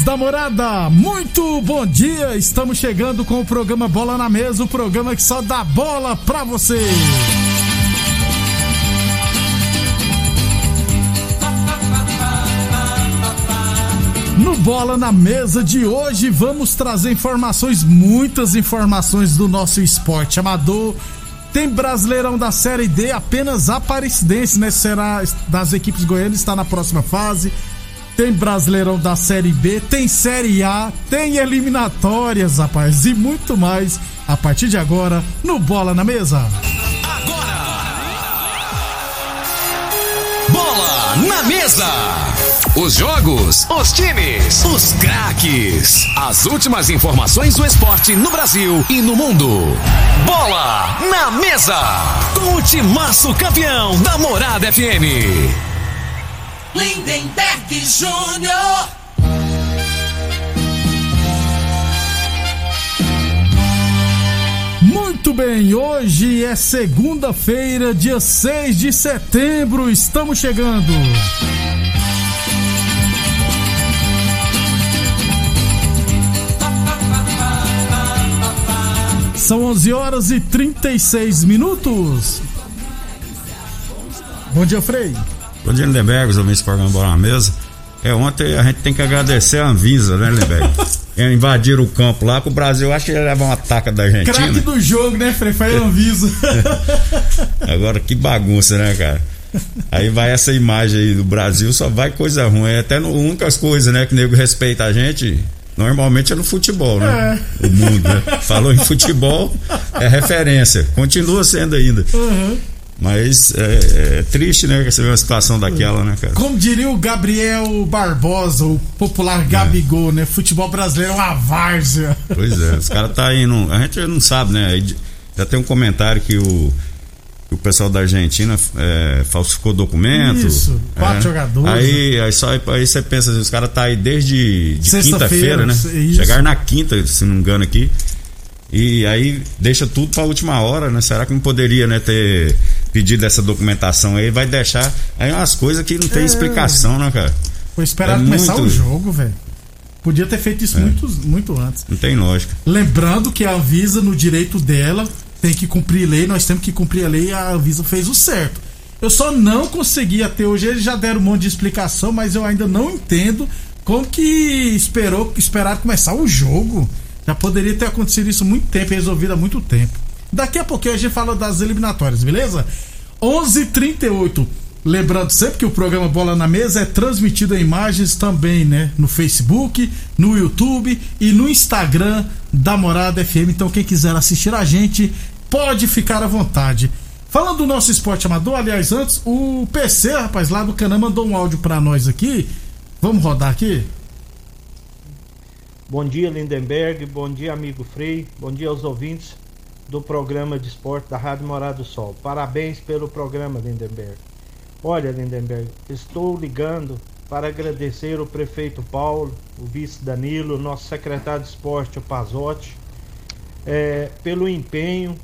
Amigos da morada, muito bom dia! Estamos chegando com o programa Bola na Mesa o programa que só dá bola pra você. No Bola na Mesa de hoje, vamos trazer informações, muitas informações do nosso esporte amador. Tem Brasileirão da Série D, apenas Aparecidense, né? Será das equipes goianas, está na próxima fase tem Brasileirão da Série B, tem Série A, tem eliminatórias, rapaz, e muito mais a partir de agora no Bola na Mesa. Bola na mesa. Os jogos, os times, os craques. As últimas informações do esporte no Brasil e no mundo. Bola na mesa. Com o timaço campeão da Morada FM. Lindenberg Júnior. Muito bem, hoje é segunda-feira, dia 6 de setembro, estamos chegando. São 11 horas e 36 minutos. Bom dia, Frei. Bom dia, Lindenberg, os ouvintes do programa Bola na Mesa. É, ontem a gente tem que agradecer a Anvisa, né, Lindenberg? É, invadiram o campo lá, que o Brasil acha que ia levar uma ataca da Argentina. Craque do jogo, né, Frei? Foi a Anvisa. Agora que bagunça, né, cara? Aí vai essa imagem aí do Brasil, só vai coisa ruim. É até no, únicas coisas, né, que o nego respeita a gente. Normalmente é no futebol, né? É. O mundo, né? Falou em futebol, é referência. Continua sendo ainda. Uhum. Mas é, é triste, né? Você vê uma situação daquela, né, cara? Como diria o Gabriel Barbosa, o popular Gabigol, né? Futebol brasileiro é uma várzea. Pois é, os caras tá indo. A gente não sabe, né? Já tem um comentário que o, o pessoal da Argentina é, falsificou documento. Isso, quatro é. jogadores, Aí, aí, só, aí você pensa, assim, os caras tá aí desde de quinta-feira, né? isso. Chegaram na quinta, se não me engano aqui. E aí deixa tudo pra última hora, né? Será que não poderia, né, ter pedido essa documentação aí? Vai deixar. Aí umas coisas que não tem É. explicação, né, cara? Foi esperar É começar muito- o jogo, velho. Podia ter feito isso muito, muito antes. Não tem lógica. Lembrando que a Anvisa, no direito dela, tem que cumprir lei, nós temos que cumprir a lei e a Anvisa fez o certo. Eu só não consegui até hoje, eles já deram um monte de explicação, mas eu ainda não entendo como que esperou, esperar começar o jogo. Já poderia ter acontecido isso há muito tempo, resolvido há muito tempo. Daqui a pouquinho a gente fala das eliminatórias, beleza? 11:38. Lembrando sempre que o programa Bola na Mesa é transmitido em imagens também, né? No Facebook, no YouTube e no Instagram da Morada FM. Então, quem quiser assistir a gente, pode ficar à vontade. Falando do nosso esporte amador, aliás, antes, o PC, rapaz, lá do Canã mandou um áudio pra nós aqui. Vamos rodar aqui? Bom dia, Lindenberg. Bom dia, amigo Frei. Bom dia aos ouvintes do programa de esporte da Rádio Morada do Sol. Parabéns pelo programa, Lindenberg. Olha, Lindenberg, estou ligando para agradecer o prefeito Paulo, o vice Danilo, nosso secretário de esporte, o Pazotti, eh, pelo empenho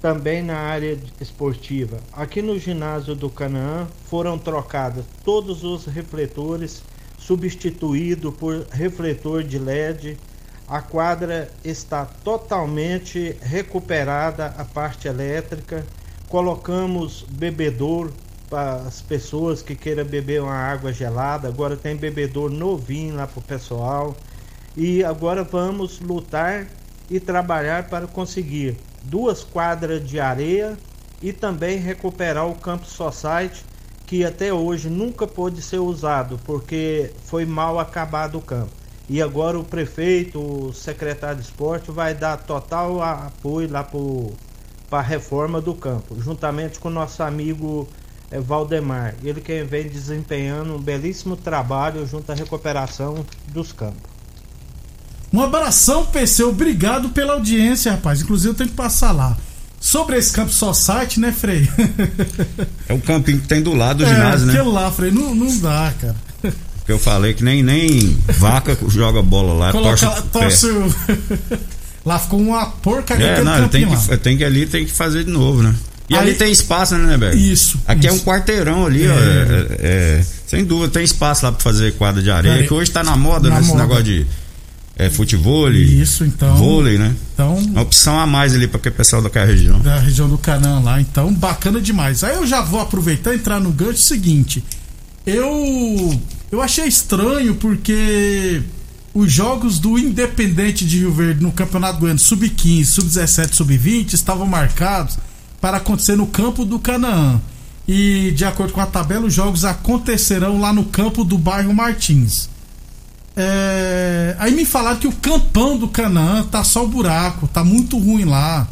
também na área esportiva. Aqui no ginásio do Canaã foram trocados todos os refletores, substituído por refletor de LED. A quadra está totalmente recuperada a parte elétrica. Colocamos bebedouro para as pessoas que queiram beber uma água gelada. Agora tem bebedouro novinho lá para o pessoal. E agora vamos lutar e trabalhar para conseguir duas quadras de areia e também recuperar o Campo Society, que até hoje nunca pôde ser usado porque foi mal acabado o campo. E agora o prefeito, o secretário de esporte vai dar total apoio lá para a reforma do campo, juntamente com o nosso amigo é, Valdemar. Ele que vem desempenhando um belíssimo trabalho junto à recuperação dos campos. Um abração, PC. Obrigado pela audiência, rapaz. Inclusive eu tenho que passar lá. Sobre esse campo só site, né, Frei? É o campinho que tem do lado do é, ginásio, né? Aquele lá, Frei, não, não dá, cara. Porque eu falei que nem, nem vaca joga bola lá, Coloca, torce, torce o... Lá ficou uma porcaria. É, não, tem que, tem que ali tem que fazer de novo, né? E Aí, ali tem espaço, né, Neberg? Isso. Aqui isso. é um quarteirão ali, é. ó. É, é, sem dúvida, tem espaço lá pra fazer quadra de areia, que hoje tá na moda, na né? Esse negócio de é, futebol. Isso, então. Vôlei, né? Então. Uma opção a mais ali para o pessoal daquela região. Da região do Canã lá. Então, bacana demais. Aí eu já vou aproveitar e entrar no gancho seguinte. Eu. Eu achei estranho porque os jogos do Independente de Rio Verde no Campeonato Goiano Sub-15, Sub-17, Sub-20 estavam marcados para acontecer no campo do Canaã. E de acordo com a tabela, os jogos acontecerão lá no campo do bairro Martins. É, aí me falaram que o campão do Canaã tá só o buraco, tá muito ruim lá.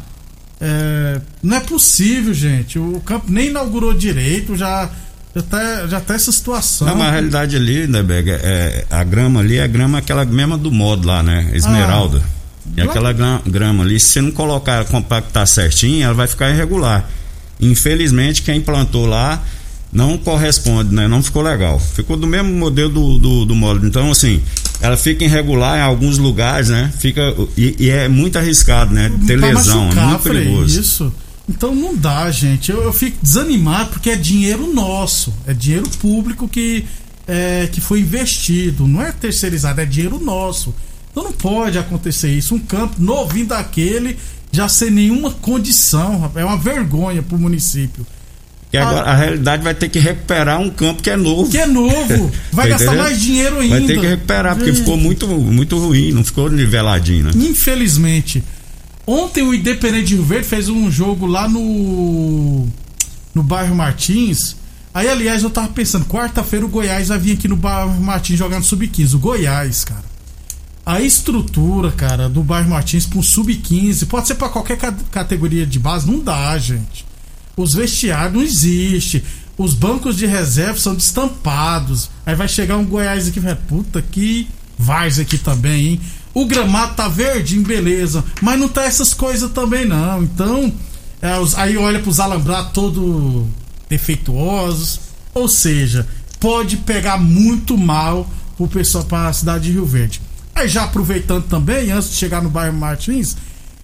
É, não é possível, gente. O campo nem inaugurou direito, já já tá, já tá essa situação. Não, mas a realidade ali, né, Bega, é, a grama ali é a grama aquela mesma do modo lá, né? Esmeralda. Ah, e aquela grama ali, se você não colocar, compactar certinho, ela vai ficar irregular. Infelizmente, quem plantou lá não corresponde, né? Não ficou legal. Ficou do mesmo modelo do, do, do. Então, assim, ela fica irregular em alguns lugares, né? Fica, e, e é muito arriscado, né? Ter lesão, machucar, é muito perigoso. Isso. Então não dá, gente. Eu, eu fico desanimado porque é dinheiro nosso, é dinheiro público que, é, que foi investido, não é terceirizado, é dinheiro nosso. Então não pode acontecer isso. Um campo novinho daquele já sem nenhuma condição, é uma vergonha pro município. E agora a, a, realidade vai ter que recuperar um campo que é novo. Que é novo. Vai gastar mais dinheiro ainda. Vai ter que recuperar, porque ficou muito, muito ruim, não ficou niveladinho, né? Infelizmente. Ontem o Independente de Rio Verde fez um jogo lá no. no bairro Martins. Aí, aliás, eu tava pensando, quarta-feira o Goiás vai vir aqui no bairro Martins jogar no Sub-15. O Goiás, cara. A estrutura, cara, do bairro Martins pro Sub-15, pode ser para qualquer categoria de base, não dá, gente os vestiários não existe. Os bancos de reserva são destampados. Aí vai chegar um Goiás aqui puta que vais aqui também, hein? O gramado tá verdinho, beleza. Mas não tá essas coisas também, não. Então, é, os, aí olha pros alambrados todo defeituosos. Ou seja, pode pegar muito mal pro pessoal para a cidade de Rio Verde. Aí já aproveitando também, antes de chegar no bairro Martins,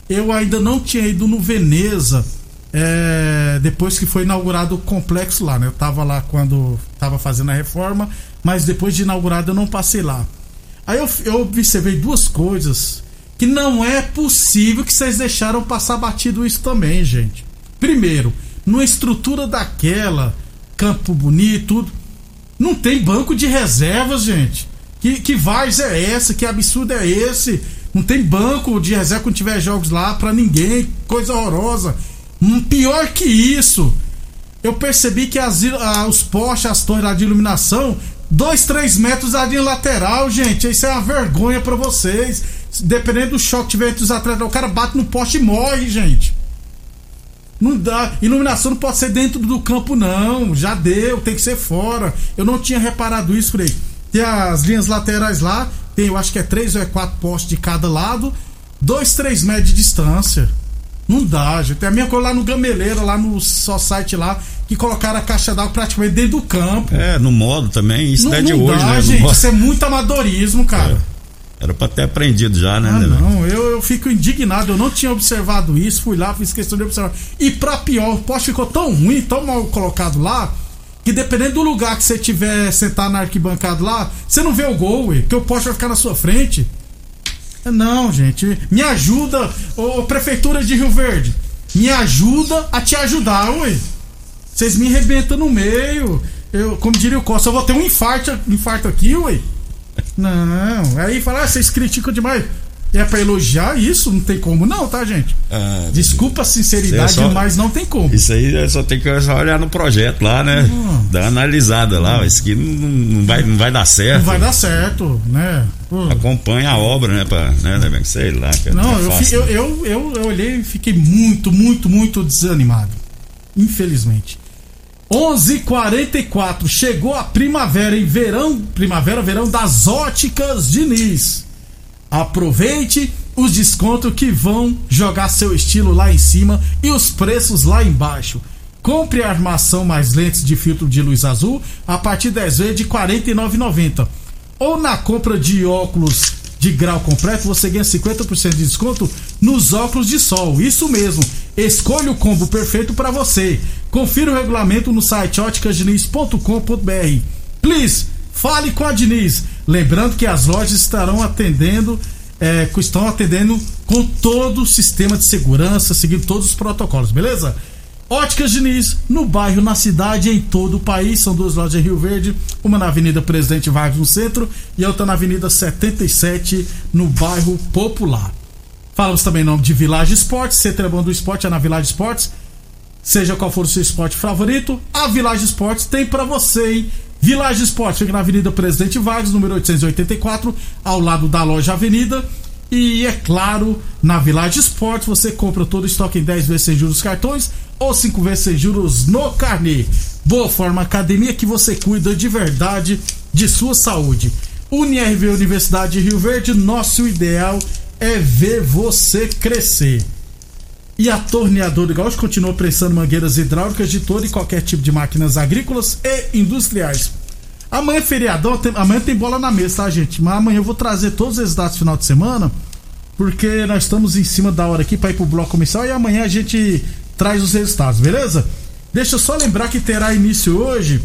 eu ainda não tinha ido no Veneza é, depois que foi inaugurado o complexo lá, né? Eu tava lá quando tava fazendo a reforma, mas depois de inaugurado eu não passei lá. Aí eu, eu observei duas coisas que não é possível que vocês deixaram passar batido isso também, gente. Primeiro, numa estrutura daquela, campo bonito, tudo, não tem banco de reservas, gente. Que, que vaz é essa? Que absurdo é esse? Não tem banco de reserva quando tiver jogos lá para ninguém, coisa horrorosa. Hum, pior que isso, eu percebi que as, os postes, as torres lá de iluminação, 2, 3 metros da linha lateral, gente. Isso é uma vergonha para vocês. Dependendo do choque que tiver entre os atletas, o cara bate no poste e morre, gente. Não dá. Iluminação não pode ser dentro do campo, não. Já deu, tem que ser fora. Eu não tinha reparado isso, Frei. Tem as linhas laterais lá, tem, eu acho que é três ou é quatro postes de cada lado, 2, 3 metros de distância. Não dá, gente. Tem a minha coisa lá no Gameleira, lá no só site lá, que colocaram a caixa d'água praticamente dentro do campo. É, no modo também. Isso não, é de não hoje, dá, né? gente. Isso é muito amadorismo, cara. É. Era pra ter aprendido já, né? Ah, não, eu, eu fico indignado. Eu não tinha observado isso. Fui lá, fiz questão de observar. E pra pior, o poste ficou tão ruim, tão mal colocado lá, que dependendo do lugar que você tiver sentado na arquibancada lá, você não vê o gol, ué, porque o poste vai ficar na sua frente. Não, gente. Me ajuda, ô, Prefeitura de Rio Verde. Me ajuda a te ajudar, ué. Vocês me arrebentam no meio. Eu, como diria o Costa, eu vou ter um infarto, infarto aqui, ué. Não, aí fala, ah, vocês criticam demais. É pra elogiar isso, não tem como não, tá, gente? Ah, Desculpa a sinceridade, é só- mas não tem como. Isso aí é só tem que só olhar no projeto lá, né? Hum. Dar uma analisada lá. Isso aqui não, não vai, não vai dar certo. Não vai dar certo, né? Pô. Acompanha a obra, né? Pra, né, né, sei lá. Não, é eu, fácil. eu, eu, eu, eu olhei e fiquei muito, muito, muito desanimado. Infelizmente. 11:44 chegou a primavera e verão, primavera, verão das óticas Diniz. Aproveite os descontos que vão jogar seu estilo lá em cima e os preços lá embaixo. Compre a armação mais lentes de filtro de luz azul a partir 10 vezes de R$ 49,90. Ou na compra de óculos de grau completo, você ganha 50% de desconto nos óculos de sol. Isso mesmo. Escolha o combo perfeito para você. Confira o regulamento no site óticasdiniz.com.br. Please, fale com a Diniz. Lembrando que as lojas estarão atendendo, é, estão atendendo com todo o sistema de segurança, seguindo todos os protocolos, beleza? Óticas Diniz, no bairro, na cidade, em todo o país. São duas lojas em Rio Verde, uma na Avenida Presidente Vargas no centro e outra na Avenida 77 no bairro Popular. Falamos também em nome de Village Esportes, Centro bom do esporte é na Village Esportes. Seja qual for o seu esporte favorito, a Village Esportes tem pra você, hein? Village Esportes fica na Avenida Presidente Vargas, número 884, ao lado da loja Avenida. E é claro, na Village Esportes você compra todo o estoque em 10 vezes sem juros cartões ou 5 vezes sem juros no carnê. Boa Forma Academia que você cuida de verdade de sua saúde. UniRV Universidade de Rio Verde, nosso ideal é ver você crescer. E a Torneadora Gaúcho continua prensando mangueiras hidráulicas de todo e qualquer tipo de máquinas agrícolas e industriais. Amanhã é feriadão, tem- amanhã tem bola na mesa, tá, gente? Mas amanhã eu vou trazer todos os dados do final de semana, porque nós estamos em cima da hora aqui para ir pro bloco comercial e amanhã a gente traz os resultados, beleza? Deixa eu só lembrar que terá início hoje,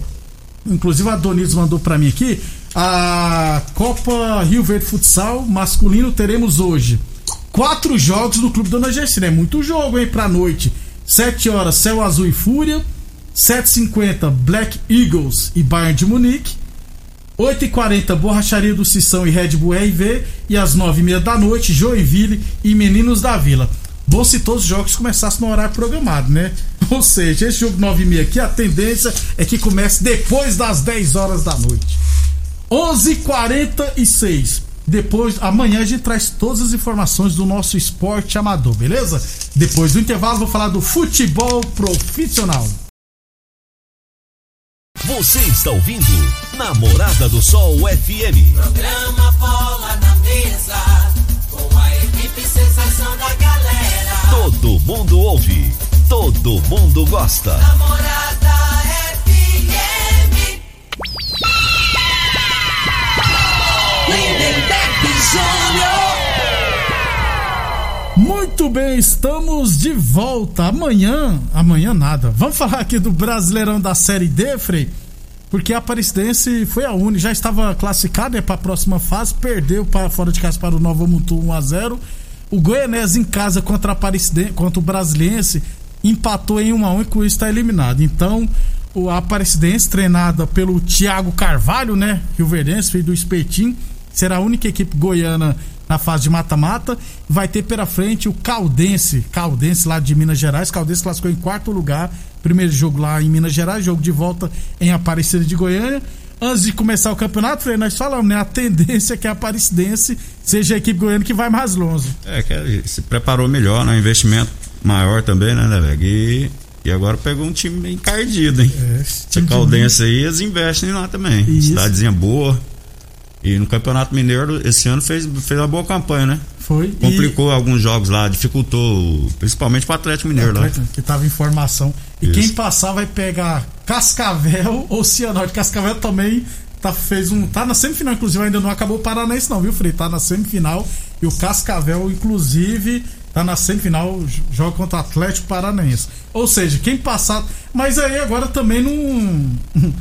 inclusive a Doniz mandou para mim aqui, a Copa Rio Verde Futsal masculino teremos hoje quatro jogos no Clube Dona Gersina. É muito jogo, hein, pra noite. 7 horas, Céu Azul e Fúria. 7h50, Black Eagles e Bayern de Munique. 8h40, Borracharia do Sissão e Red Bull RV. E às 9h30 da noite, Joinville e Meninos da Vila. Bom se todos os jogos começassem no horário programado, né? Ou seja, esse jogo 9h30 aqui, a tendência é que comece depois das 10 horas da noite. 11:46. Depois, amanhã a gente traz todas as informações do nosso esporte amador, beleza? Depois do intervalo, vou falar do futebol profissional. Você está ouvindo Namorada do Sol FM. Programa Bola na Mesa, com a equipe sensação da galera. Todo mundo ouve, todo mundo gosta. Namorada FM. Muito bem, estamos de volta. Amanhã, amanhã nada. Vamos falar aqui do Brasileirão da Série D, Frei? Porque a Aparecidense foi a única, já estava classificada para a próxima fase, perdeu para fora de casa para o Nova Mutu 1 a 0. O Goianese em casa contra a Aparecidense, contra o Brasiliense, empatou em 1 a 1 e com isso está eliminado. Então, o Aparecidense treinada pelo Thiago Carvalho, né, Rio Verdense, filho do Espetim, será a única equipe goiana na fase de mata-mata. Vai ter pela frente o Caldense, Caldense lá de Minas Gerais. Caldense classificou em quarto lugar. Primeiro jogo lá em Minas Gerais, jogo de volta em Aparecida de Goiânia. Antes de começar o campeonato, Frei, nós falamos, né? A tendência é que a Aparecidense seja a equipe goiana que vai mais longe. É, que se preparou melhor, né? Investimento maior também, né, Leveg? E, e agora pegou um time bem encardido, hein? É, Essa Caldense aí, eles investem lá também. Isso. Cidadezinha boa. E no Campeonato Mineiro, esse ano fez, fez uma boa campanha, né? Foi. e- Complicou alguns jogos lá, dificultou, principalmente pro Atlético Mineiro lá. que tava em formação. E Isso. quem passar vai pegar Cascavel ou Cianorte. Cascavel também tá, fez um. Tá na semifinal, inclusive, ainda não acabou o Paranaense, não, viu, Frei? Tá na semifinal. E o Cascavel, inclusive, tá na semifinal, joga contra o Atlético Paranaense. Ou seja, quem passar. Mas aí agora também não.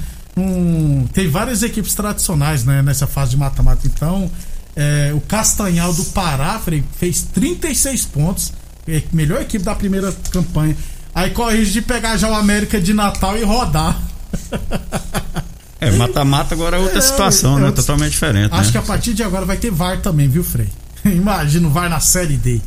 tem várias equipes tradicionais né, nessa fase de mata-mata. Então, é, o Castanhal do Pará, Frei, fez 36 pontos. É, melhor equipe da primeira campanha. Aí corrige de pegar já o América de Natal e rodar. É, mata-mata agora é outra É, situação, é né? outra- Totalmente diferente, Acho né? que a partir de agora vai ter VAR também, viu, Frei? Imagina, vai na Série D.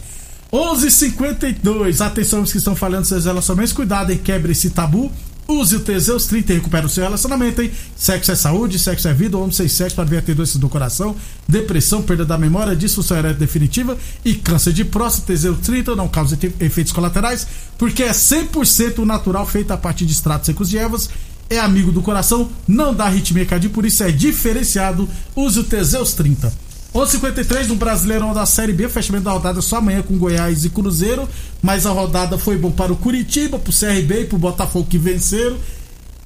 11:52. Atenção os que estão falando seus relacionamentos, cuidado e quebre esse tabu. Use o Teseus 30 e recupera o seu relacionamento, hein? Sexo é saúde, sexo é vida, homem sem sexo para ver doenças do coração, depressão, perda da memória, disfunção erétil definitiva e câncer de próstata. Teseus 30 não causa efeitos colaterais, porque é 100% natural, feito a partir de extratos secos de ervas. É amigo do coração, não dá arritmia cardíaca, por isso é diferenciado. Use o Teseus 30. 11:53 no Brasileirão da Série B, fechamento da rodada só amanhã com Goiás e Cruzeiro, mas a rodada foi bom para o Curitiba, para o CRB e para o Botafogo que venceram.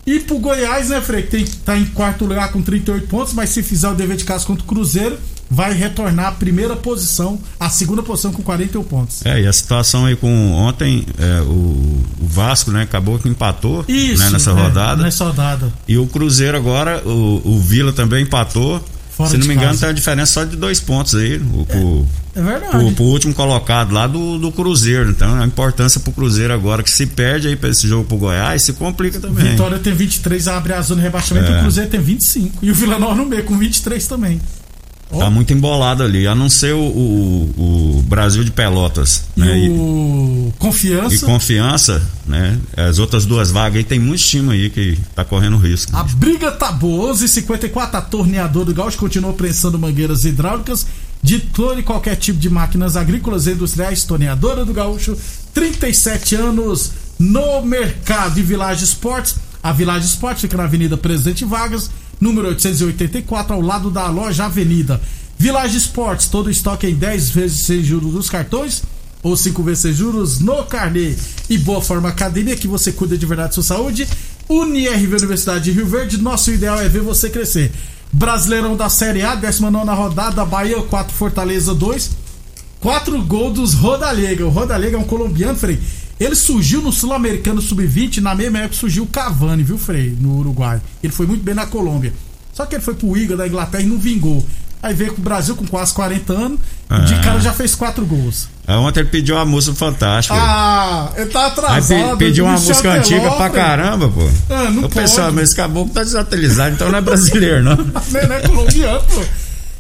E pro Goiás, né, Frei, que tem, tá em quarto lugar com 38 pontos, mas se fizer o dever de casa contra o Cruzeiro, vai retornar à primeira posição, à segunda posição com 41 pontos. É, e a situação aí com ontem, é, o, o, Vasco, né, acabou que empatou Isso, né, nessa é, rodada. Nessa rodada. E o Cruzeiro agora, o, o Vila também empatou. Fora Se não me engano, casa. tem uma diferença só de dois pontos aí. O, é, pro, é verdade. Pro, último colocado lá do, do Cruzeiro. Então, a importância pro Cruzeiro agora, que se perde aí pra esse jogo pro Goiás, se complica também. Vitória tem 23, abre a zona de rebaixamento, é. o Cruzeiro tem 25. E o Vila Nova no meio, com 23 também. Oh. Tá muito embolado ali, a não ser o, o, o Brasil de Pelotas. E né? o e, Confiança. E Confiança, né? As outras duas vagas aí, tem muitos times aí que tá correndo risco. A briga tá boa, 11:54 a torneador do Gaúcho continua prensando mangueiras hidráulicas de todo e qualquer tipo de máquinas agrícolas e industriais. Torneadora do Gaúcho, 37 anos no mercado de Village Esportes. A Village Esportes fica na Avenida Presidente Vargas número 884, ao lado da loja Avenida. Village Esportes, todo estoque em 10 vezes sem juros dos cartões ou 5 vezes sem juros no carnê. E Boa Forma Academia, que você cuida de verdade da sua saúde. UniRV Universidade de Rio Verde, nosso ideal é ver você crescer. Brasileirão da Série A, 19 rodada, Bahia 4, Fortaleza 2. 4 gols dos Rodalega. O Rodalega é um colombiano, Frei. Ele surgiu no Sul-Americano Sub-20, na mesma época surgiu o Cavani, viu, Frei? No Uruguai. Ele foi muito bem na Colômbia. Só que ele foi pro Iga da Inglaterra e não vingou. Aí veio com o Brasil com quase 40 anos. Ah. De cara já fez quatro gols. É, ontem ele pediu uma música fantástica. Ah, ele tá atrasado. Aí pediu uma música antiga pra caramba, pô. Ah, não Eu pensava, mas esse caboclo tá desatualizado, então não é brasileiro, não. não, não é colombiano, pô.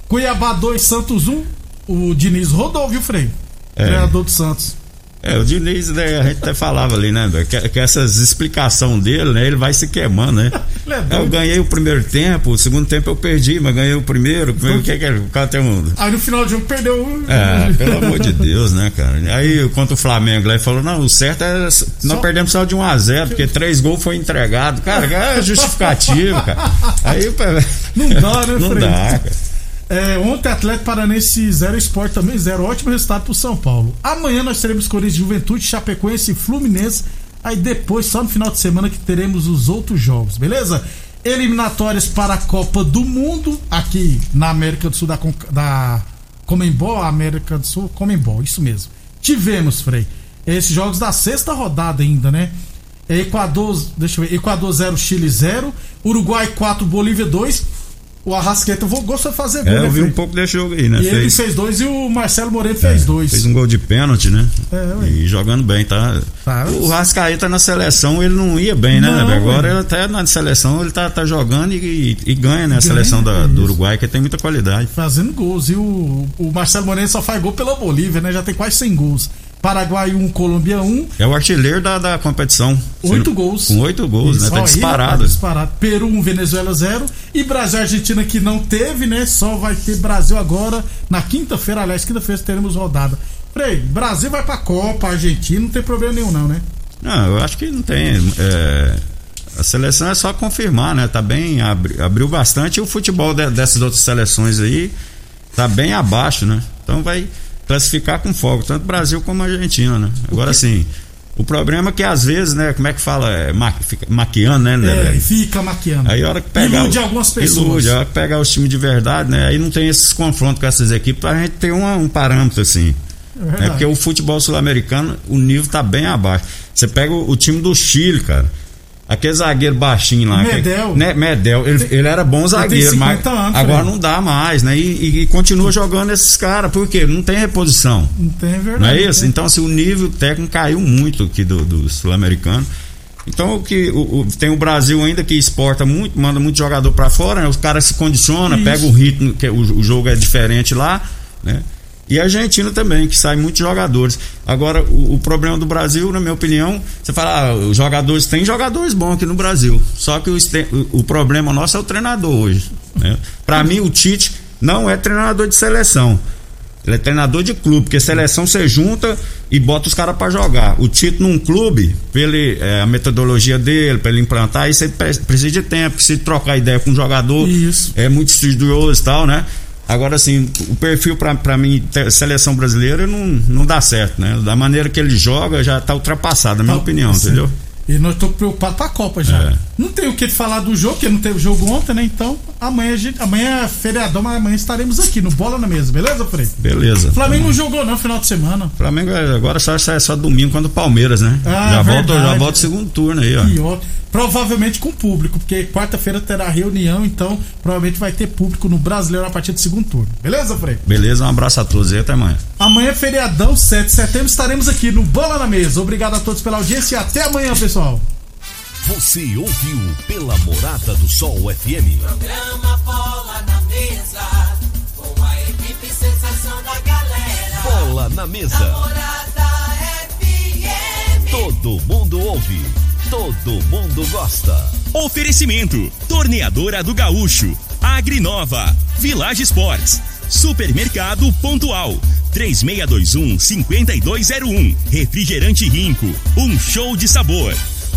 Cuiabá 2, Santos 1. O Diniz rodou, viu, Frei? É. Treinador do Santos. É, o Diniz, né, a gente até falava ali, né, que, que essas explicações dele, né, ele vai se queimando, né? É eu ganhei o primeiro tempo, o segundo tempo eu perdi, mas ganhei o primeiro. O que é que? O cara tem um. Aí no final do jogo perdeu um. É, pelo amor de Deus, né, cara? Aí contra o Flamengo lá, ele falou: não, o certo é. Nós só... perdemos só de 1 a 0 porque três gols foi entregado. Cara, é justificativo, cara. Aí. Não dá, né, Não dá, cara. É, ontem, Atlético Paranense 0 Sport também 0. Ótimo resultado pro São Paulo. Amanhã nós teremos Corinthians Juventude, Chapecoense e Fluminense. Aí depois, só no final de semana, que teremos os outros jogos, beleza? Eliminatórias para a Copa do Mundo, aqui na América do Sul da, da Comembol, América do Sul, Comembol, isso mesmo. Tivemos, Frei, esses jogos da sexta rodada ainda, né? Equador, deixa eu ver, Equador 0, Chile 0, Uruguai 4, Bolívia 2 o Arrasqueta gostou de fazer gol. É, eu né, vi um pouco desse jogo aí, né? E fez... ele fez dois e o Marcelo Moreno fez é, dois. Fez um gol de pênalti, né? É, e jogando bem, tá? tá? O Rascaeta na seleção ele não ia bem, né? Não, Agora ele até na seleção ele tá, tá jogando e, e ganha, né? A ganha, seleção da, do Uruguai, que tem muita qualidade. Fazendo gols. E o, o Marcelo Moreno só faz gol pela Bolívia, né? Já tem quase 100 gols. Paraguai 1, Colômbia 1. É o artilheiro da, da competição. Oito gols. Com oito gols, Isso, né? Tá disparado. Tá disparado. Peru 1, Venezuela 0. E Brasil e Argentina que não teve, né? Só vai ter Brasil agora na quinta-feira. Aliás, quinta-feira teremos rodada. Frei, Brasil vai pra Copa, Argentina, não tem problema nenhum, não, né? Não, eu acho que não tem. É, a seleção é só confirmar, né? Tá bem. Abri, abriu bastante e o futebol de, dessas outras seleções aí tá bem abaixo, né? Então vai classificar com fogo, tanto Brasil como Argentina, né? Agora sim. O problema é que às vezes, né, como é que fala? É, ma, fica maquiando, né? né é, fica maquiando. Aí a hora que pega. Ilude algumas pessoas. Ilude, a hora que pegar os times de verdade, né? Aí não tem esses confrontos com essas equipes pra gente ter uma, um parâmetro assim. É, é porque o futebol sul-americano, o nível tá bem abaixo. Você pega o, o time do Chile, cara. Aquele zagueiro baixinho lá. Medel. Que, né, Medel, ele, ele, era bom zagueiro, mas anos, agora não dá mais, né? E, e, continua jogando esses caras, por quê? Não tem reposição. Não tem é verdade. Não é isso? Então, assim, o nível técnico caiu muito aqui do, do sul-americano. Então, o que o, o, tem o Brasil ainda que exporta muito, manda muito jogador para fora, né? Os caras se condicionam, pegam o ritmo, que o, o jogo é diferente lá, né? E a Argentina também, que sai muitos jogadores. Agora, o, o problema do Brasil, na minha opinião, você fala, ah, os jogadores, tem jogadores bons aqui no Brasil. Só que o, o, problema nosso é o treinador hoje. Né? Para mim, o Tite não é treinador de seleção. Ele é treinador de clube, porque seleção você junta e bota os caras para jogar. O Tite num clube, ele, é, a metodologia dele, para ele implantar, isso precisa de tempo, precisa trocar ideia com o jogador. Isso. É muito estudioso e tal, né? Agora, assim, o perfil para mim, seleção brasileira, não, não dá certo, né? Da maneira que ele joga, já tá ultrapassado, na minha tá, opinião, sim. entendeu? E nós estamos preocupados para a Copa já. É. Não tem o que falar do jogo, porque não teve jogo ontem, né? Então, amanhã, gente, amanhã é feriadão, mas amanhã estaremos aqui no Bola na Mesa, beleza, Frei? Beleza. Flamengo não jogou não final de semana. Flamengo é, agora só é só domingo quando o Palmeiras, né? Ah, já volta, já volta o segundo turno aí, ó. Pior. Provavelmente com público, porque quarta-feira terá reunião, então provavelmente vai ter público no Brasileiro a partir do segundo turno. Beleza, Frei? Beleza, um abraço a todos e até amanhã. Amanhã é feriadão, 7 de setembro, estaremos aqui no Bola na Mesa. Obrigado a todos pela audiência e até amanhã, pessoal. Você ouviu pela Morada do Sol FM. Programa Bola na Mesa, com a equipe sensação da galera. Bola na Mesa. Morada FM. Todo mundo ouve, todo mundo gosta. Oferecimento: Torneadora do Gaúcho, Agrinova, Village Sports, Supermercado Pontual. 3621 5201. Refrigerante Rinco. Um show de sabor.